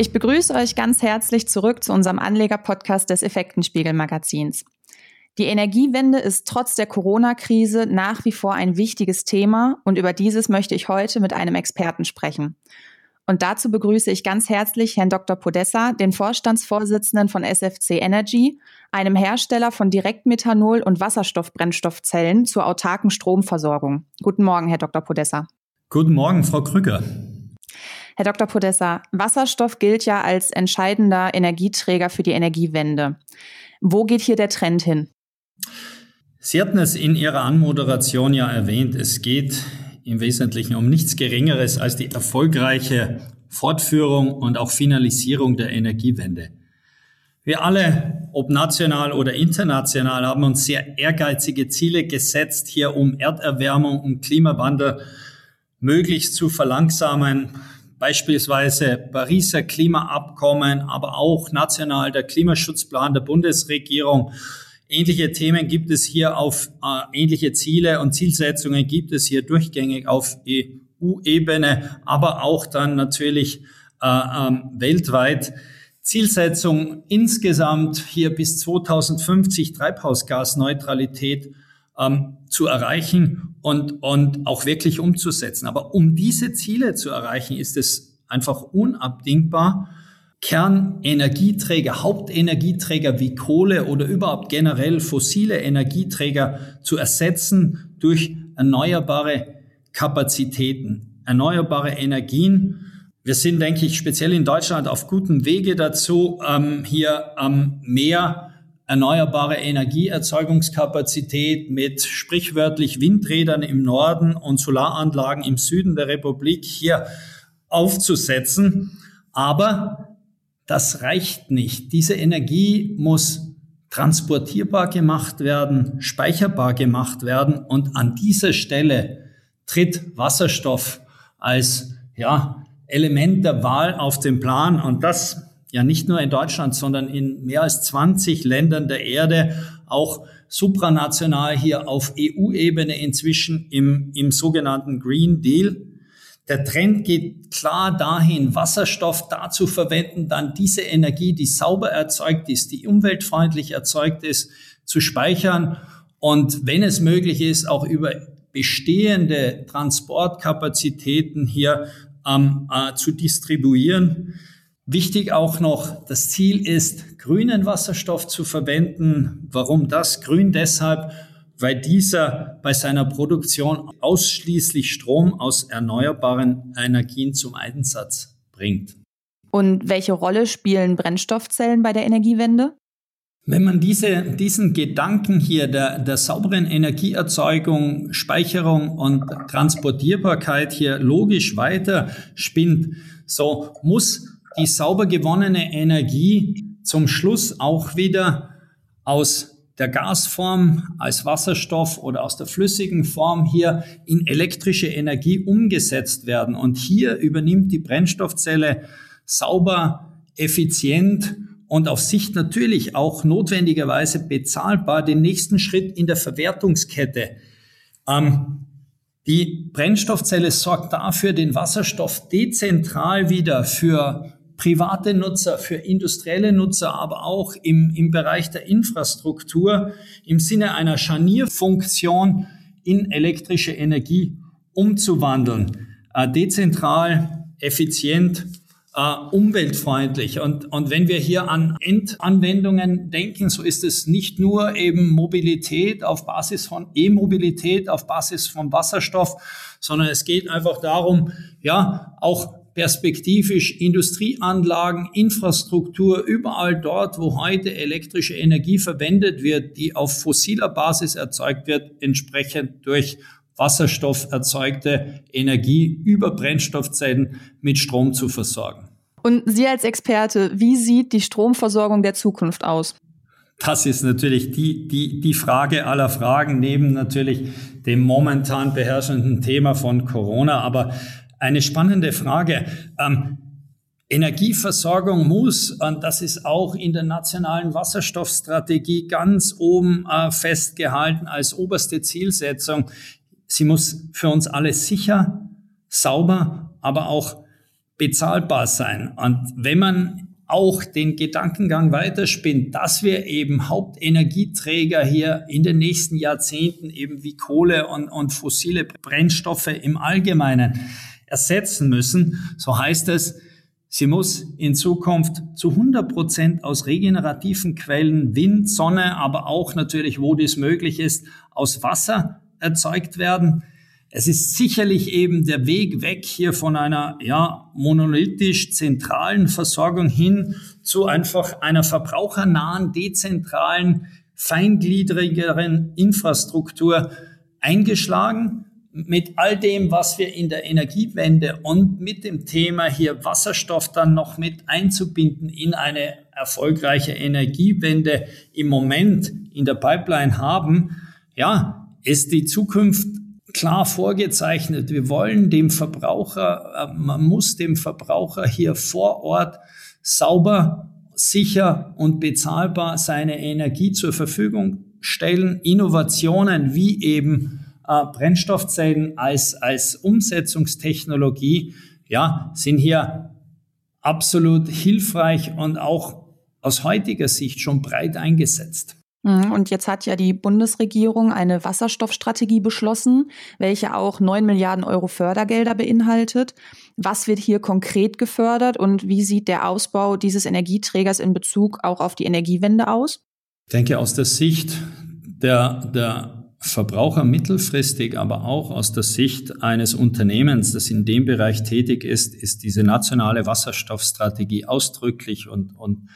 Ich begrüße euch ganz herzlich zurück zu unserem Anleger-Podcast des Effektenspiegel-Magazins. Die Energiewende ist trotz der Corona-Krise nach wie vor ein wichtiges Thema und über dieses möchte ich heute mit einem Experten sprechen. Und dazu begrüße ich ganz herzlich Herrn Dr. Podessa, den Vorstandsvorsitzenden von SFC Energy, einem Hersteller von Direktmethanol- und Wasserstoffbrennstoffzellen zur autarken Stromversorgung. Guten Morgen, Herr Dr. Podessa. Guten Morgen, Frau Krüger. Herr Dr. Podessa, Wasserstoff gilt ja als entscheidender Energieträger für die Energiewende. Wo geht hier der Trend hin? Sie hatten es in Ihrer Anmoderation ja erwähnt. Es geht im Wesentlichen um nichts Geringeres als die erfolgreiche Fortführung und auch Finalisierung der Energiewende. Wir alle, ob national oder international, haben uns sehr ehrgeizige Ziele gesetzt, hier um Erderwärmung und Klimawandel möglichst zu verlangsamen, beispielsweise Pariser Klimaabkommen, aber auch national der Klimaschutzplan der Bundesregierung. Ähnliche Themen gibt es hier auf, äh, ähnliche Ziele und Zielsetzungen gibt es hier durchgängig auf EU-Ebene, aber auch dann natürlich äh, ähm, weltweit. Zielsetzung insgesamt hier bis 2050 Treibhausgasneutralität ähm, zu erreichen und, und auch wirklich umzusetzen. Aber um diese Ziele zu erreichen, ist es einfach unabdingbar, Kernenergieträger, Hauptenergieträger wie Kohle oder überhaupt generell fossile Energieträger zu ersetzen durch erneuerbare Kapazitäten, erneuerbare Energien. Wir sind, denke ich, speziell in Deutschland auf gutem Wege dazu, ähm, hier ähm, mehr erneuerbare Energieerzeugungskapazität mit sprichwörtlich Windrädern im Norden und Solaranlagen im Süden der Republik hier aufzusetzen. Aber das reicht nicht. Diese Energie muss transportierbar gemacht werden, speicherbar gemacht werden und an dieser Stelle tritt Wasserstoff als ja, Element der Wahl auf den Plan und das ja nicht nur in Deutschland, sondern in mehr als 20 Ländern der Erde, auch supranational hier auf EU-Ebene inzwischen im, im sogenannten Green Deal. Der Trend geht klar dahin, Wasserstoff dazu verwenden, dann diese Energie, die sauber erzeugt ist, die umweltfreundlich erzeugt ist, zu speichern und wenn es möglich ist, auch über bestehende Transportkapazitäten hier ähm, äh, zu distribuieren. Wichtig auch noch, das Ziel ist, grünen Wasserstoff zu verwenden. Warum das? Grün deshalb, weil dieser bei seiner Produktion ausschließlich Strom aus erneuerbaren Energien zum Einsatz bringt. Und welche Rolle spielen Brennstoffzellen bei der Energiewende? Wenn man diese, diesen Gedanken hier der, der sauberen Energieerzeugung, Speicherung und Transportierbarkeit hier logisch weiter spinnt, so muss die sauber gewonnene Energie zum Schluss auch wieder aus der Gasform als Wasserstoff oder aus der flüssigen Form hier in elektrische Energie umgesetzt werden. Und hier übernimmt die Brennstoffzelle sauber, effizient und auf Sicht natürlich auch notwendigerweise bezahlbar den nächsten Schritt in der Verwertungskette. Ähm, die Brennstoffzelle sorgt dafür, den Wasserstoff dezentral wieder für private Nutzer, für industrielle Nutzer, aber auch im, im Bereich der Infrastruktur im Sinne einer Scharnierfunktion in elektrische Energie umzuwandeln. Äh, dezentral, effizient, äh, umweltfreundlich. Und, und wenn wir hier an Endanwendungen denken, so ist es nicht nur eben Mobilität auf Basis von E-Mobilität, auf Basis von Wasserstoff, sondern es geht einfach darum, ja, auch perspektivisch Industrieanlagen, Infrastruktur, überall dort, wo heute elektrische Energie verwendet wird, die auf fossiler Basis erzeugt wird, entsprechend durch Wasserstoff erzeugte Energie über Brennstoffzellen mit Strom zu versorgen. Und Sie als Experte, wie sieht die Stromversorgung der Zukunft aus? Das ist natürlich die, die, die Frage aller Fragen, neben natürlich dem momentan beherrschenden Thema von Corona. Aber eine spannende Frage. Ähm, Energieversorgung muss, und das ist auch in der nationalen Wasserstoffstrategie ganz oben äh, festgehalten als oberste Zielsetzung, sie muss für uns alle sicher, sauber, aber auch bezahlbar sein. Und wenn man auch den Gedankengang weiterspinnt, dass wir eben Hauptenergieträger hier in den nächsten Jahrzehnten eben wie Kohle und, und fossile Brennstoffe im Allgemeinen ersetzen müssen, so heißt es, sie muss in Zukunft zu 100 Prozent aus regenerativen Quellen, Wind, Sonne, aber auch natürlich, wo dies möglich ist, aus Wasser erzeugt werden. Es ist sicherlich eben der Weg weg hier von einer ja, monolithisch zentralen Versorgung hin zu einfach einer verbrauchernahen, dezentralen, feingliedrigeren Infrastruktur eingeschlagen. Mit all dem, was wir in der Energiewende und mit dem Thema hier Wasserstoff dann noch mit einzubinden in eine erfolgreiche Energiewende im Moment in der Pipeline haben, ja, ist die Zukunft klar vorgezeichnet. Wir wollen dem Verbraucher, äh, man muss dem Verbraucher hier vor Ort sauber, sicher und bezahlbar seine Energie zur Verfügung stellen. Innovationen wie eben äh, Brennstoffzellen als, als Umsetzungstechnologie, ja, sind hier absolut hilfreich und auch aus heutiger Sicht schon breit eingesetzt. Mhm, und jetzt hat ja die Bundesregierung eine Wasserstoffstrategie beschlossen, welche auch 9 Milliarden Euro Fördergelder beinhaltet. Was wird hier konkret gefördert und wie sieht der Ausbau dieses Energieträgers in Bezug auch auf die Energiewende aus? Ich denke, aus der Sicht der, der Verbraucher mittelfristig, aber auch aus der Sicht eines Unternehmens, das in dem Bereich tätig ist, ist diese nationale Wasserstoffstrategie ausdrücklich und, und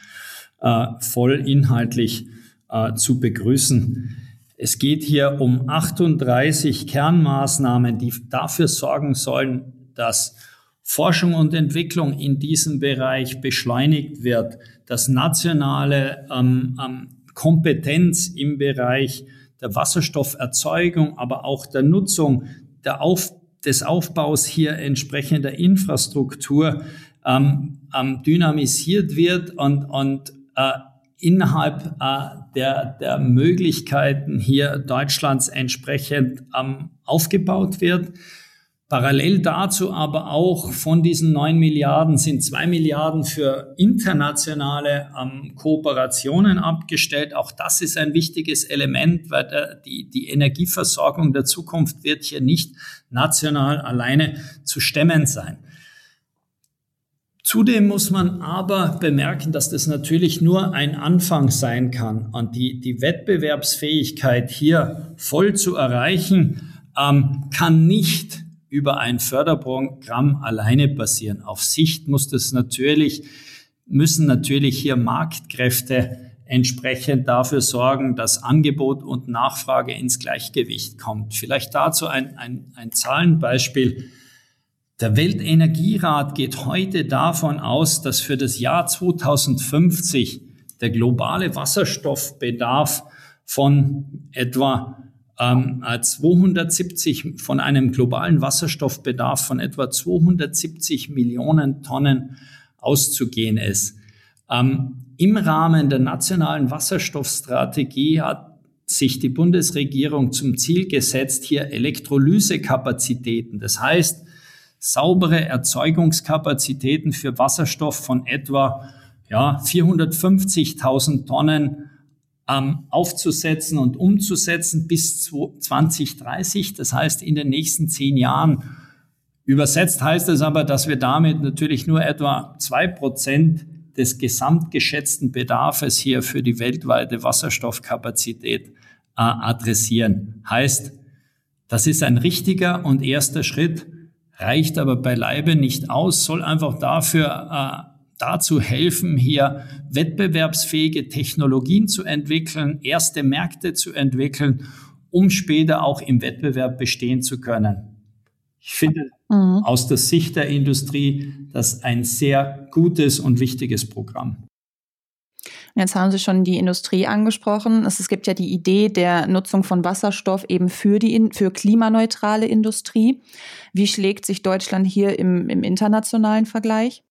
äh, voll inhaltlich äh, zu begrüßen. Es geht hier um 38 Kernmaßnahmen, die dafür sorgen sollen, dass Forschung und Entwicklung in diesem Bereich beschleunigt wird, dass nationale ähm, ähm, Kompetenz im Bereich der Wasserstofferzeugung, aber auch der Nutzung der Auf, des Aufbaus hier entsprechender Infrastruktur ähm, ähm, dynamisiert wird und, und äh, innerhalb äh, der, der Möglichkeiten hier Deutschlands entsprechend ähm, aufgebaut wird. Parallel dazu aber auch von diesen neun Milliarden sind zwei Milliarden für internationale ähm, Kooperationen abgestellt. Auch das ist ein wichtiges Element, weil der, die, die Energieversorgung der Zukunft wird hier nicht national alleine zu stemmen sein. Zudem muss man aber bemerken, dass das natürlich nur ein Anfang sein kann. Und die, die Wettbewerbsfähigkeit hier voll zu erreichen, ähm, kann nicht über ein Förderprogramm alleine passieren. Auf Sicht muss das natürlich, müssen natürlich hier Marktkräfte entsprechend dafür sorgen, dass Angebot und Nachfrage ins Gleichgewicht kommt. Vielleicht dazu ein, ein, ein Zahlenbeispiel. Der Weltenergierat geht heute davon aus, dass für das Jahr 2050 der globale Wasserstoffbedarf von etwa ähm, 270 von einem globalen Wasserstoffbedarf von etwa 270 Millionen Tonnen auszugehen ist. Ähm, Im Rahmen der nationalen Wasserstoffstrategie hat sich die Bundesregierung zum Ziel gesetzt, hier Elektrolysekapazitäten, das heißt saubere Erzeugungskapazitäten für Wasserstoff von etwa ja, 450.000 Tonnen ähm, aufzusetzen und umzusetzen bis 2030. Das heißt, in den nächsten zehn Jahren. Übersetzt heißt es aber, dass wir damit natürlich nur etwa zwei Prozent des gesamtgeschätzten Bedarfes hier für die weltweite Wasserstoffkapazität äh, adressieren. Heißt, das ist ein richtiger und erster Schritt, reicht aber beileibe nicht aus, soll einfach dafür äh, dazu helfen, hier wettbewerbsfähige Technologien zu entwickeln, erste Märkte zu entwickeln, um später auch im Wettbewerb bestehen zu können. Ich finde mhm. aus der Sicht der Industrie das ein sehr gutes und wichtiges Programm. Jetzt haben Sie schon die Industrie angesprochen. Es, gibt ja die Idee der Nutzung von Wasserstoff eben für die für klimaneutrale Industrie. Wie schlägt sich Deutschland hier im, im internationalen Vergleich?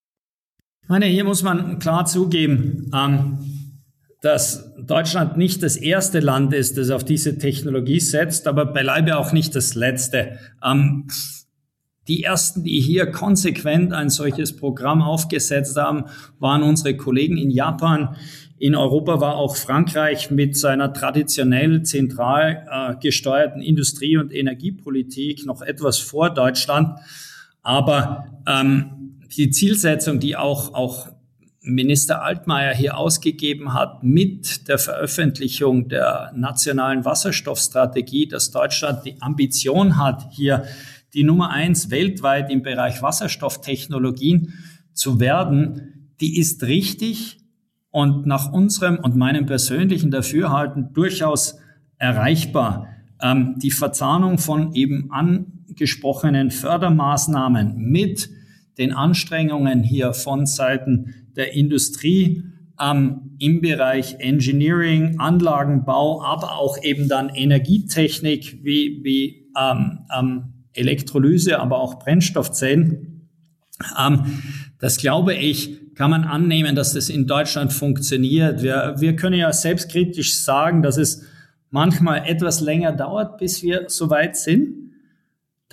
Ich meine, hier muss man klar zugeben, ähm, dass Deutschland nicht das erste Land ist, das auf diese Technologie setzt, aber beileibe auch nicht das letzte. Ähm, Die ersten, die hier konsequent ein solches Programm aufgesetzt haben, waren unsere Kollegen in Japan. In Europa war auch Frankreich mit seiner traditionell zentral äh, gesteuerten Industrie- und Energiepolitik noch etwas vor Deutschland. Aber ähm, die Zielsetzung, die auch, auch Minister Altmaier hier ausgegeben hat mit der Veröffentlichung der nationalen Wasserstoffstrategie, dass Deutschland die Ambition hat, hier die Nummer eins weltweit im Bereich Wasserstofftechnologien zu werden, die ist richtig und nach unserem und meinem persönlichen Dafürhalten durchaus erreichbar. Ähm, die Verzahnung von eben angesprochenen Fördermaßnahmen mit den Anstrengungen hier von Seiten der Industrie ähm, im Bereich Engineering, Anlagenbau, aber auch eben dann Energietechnik wie, wie ähm, ähm, Elektrolyse, aber auch Brennstoffzellen. Ähm, das glaube ich, kann man annehmen, dass das in Deutschland funktioniert. Wir, wir können ja selbstkritisch sagen, dass es manchmal etwas länger dauert, bis wir soweit sind.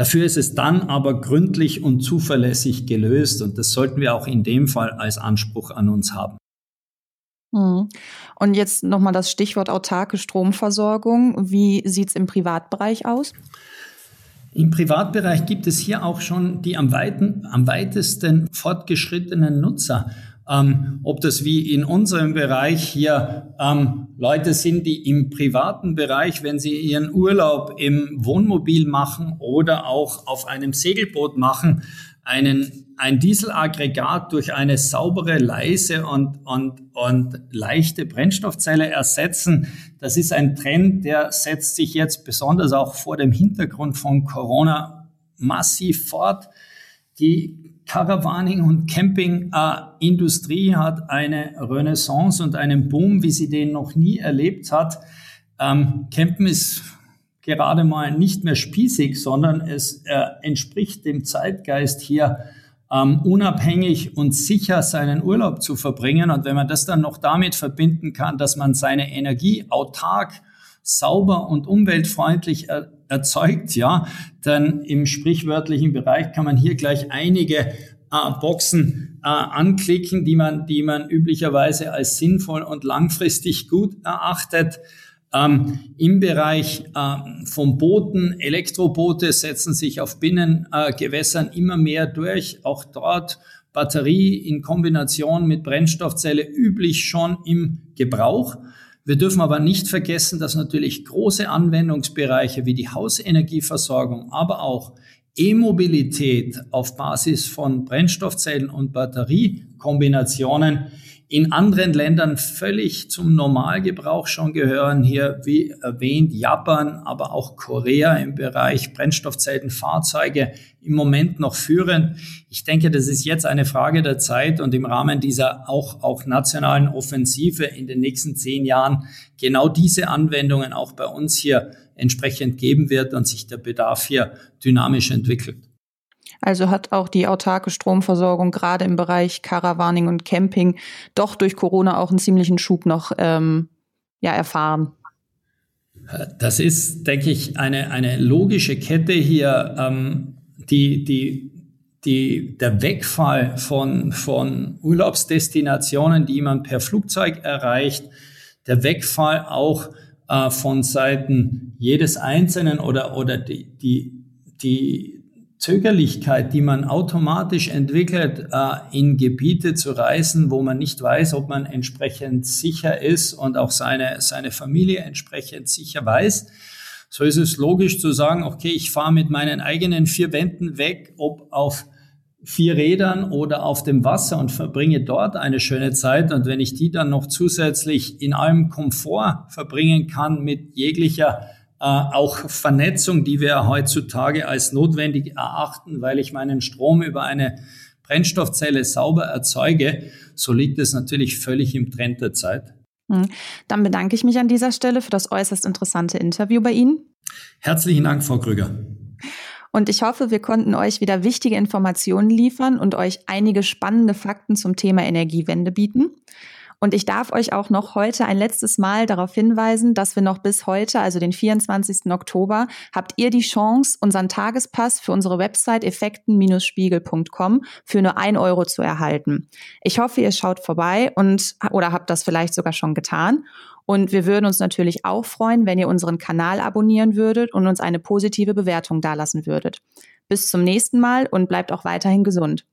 Dafür ist es dann aber gründlich und zuverlässig gelöst und das sollten wir auch in dem Fall als Anspruch an uns haben. Hm. Und jetzt nochmal das Stichwort autarke Stromversorgung. Wie sieht es im Privatbereich aus? Im Privatbereich gibt es hier auch schon die am, weiten, am weitesten fortgeschrittenen Nutzer. Ähm, ob das wie in unserem Bereich hier ähm, Leute sind, die im privaten Bereich, wenn sie ihren Urlaub im Wohnmobil machen oder auch auf einem Segelboot machen, einen, ein Dieselaggregat durch eine saubere, leise und, und, und leichte Brennstoffzelle ersetzen. Das ist ein Trend, der setzt sich jetzt besonders auch vor dem Hintergrund von Corona massiv fort. Die Caravaning- und Campingindustrie hat eine Renaissance und einen Boom, wie sie den noch nie erlebt hat. Ähm, Campen ist gerade mal nicht mehr spießig, sondern es äh, entspricht dem Zeitgeist hier ähm, unabhängig und sicher seinen Urlaub zu verbringen. Und wenn man das dann noch damit verbinden kann, dass man seine Energie autark, sauber und umweltfreundlich er erzeugt, ja, dann im sprichwörtlichen Bereich kann man hier gleich einige äh, Boxen äh, anklicken, die man, die man üblicherweise als sinnvoll und langfristig gut erachtet. Ähm, Im Bereich äh, von Booten, Elektroboote setzen sich auf Binnengewässern äh, immer mehr durch. Auch dort Batterie in Kombination mit Brennstoffzelle üblich schon im Gebrauch. Wir dürfen aber nicht vergessen, dass natürlich große Anwendungsbereiche wie die Hausenergieversorgung, aber auch E-Mobilität auf Basis von Brennstoffzellen und Batteriekombinationen in anderen Ländern völlig zum Normalgebrauch schon gehören. Hier, wie erwähnt, Japan, aber auch Korea im Bereich Brennstoffzellenfahrzeuge im Moment noch führend. Ich denke, das ist jetzt eine Frage der Zeit und im Rahmen dieser auch, auch nationalen Offensive in den nächsten zehn Jahren genau diese Anwendungen auch bei uns hier entsprechend geben wird und sich der Bedarf hier dynamisch entwickelt. Also hat auch die autarke Stromversorgung gerade im Bereich Caravaning und Camping doch durch Corona auch einen ziemlichen Schub noch ähm, ja, erfahren. Das ist, denke ich, eine, eine logische Kette hier, ähm, die, die, die, der Wegfall von, von Urlaubsdestinationen, die man per Flugzeug erreicht, der Wegfall auch äh, von Seiten jedes Einzelnen oder, oder die, die, die, Zögerlichkeit, die man automatisch entwickelt, äh, in Gebiete zu reisen, wo man nicht weiß, ob man entsprechend sicher ist und auch seine, seine Familie entsprechend sicher weiß. So ist es logisch zu sagen, okay, ich fahre mit meinen eigenen vier Wänden weg, ob auf vier Rädern oder auf dem Wasser und verbringe dort eine schöne Zeit. Und wenn ich die dann noch zusätzlich in allem Komfort verbringen kann mit jeglicher auch Vernetzung, die wir heutzutage als notwendig erachten, weil ich meinen Strom über eine Brennstoffzelle sauber erzeuge, so liegt es natürlich völlig im Trend der Zeit. Hm. Dann bedanke ich mich an dieser Stelle für das äußerst interessante Interview bei Ihnen. Herzlichen Dank, Frau Krüger. Und ich hoffe, wir konnten euch wieder wichtige Informationen liefern und euch einige spannende Fakten zum Thema Energiewende bieten. Und ich darf euch auch noch heute ein letztes Mal darauf hinweisen, dass wir noch bis heute, also den 24. Oktober, habt ihr die Chance, unseren Tagespass für unsere Website effekten-spiegel.com für nur ein Euro zu erhalten. Ich hoffe, ihr schaut vorbei und oder habt das vielleicht sogar schon getan. Und wir würden uns natürlich auch freuen, wenn ihr unseren Kanal abonnieren würdet und uns eine positive Bewertung dalassen würdet. Bis zum nächsten Mal und bleibt auch weiterhin gesund.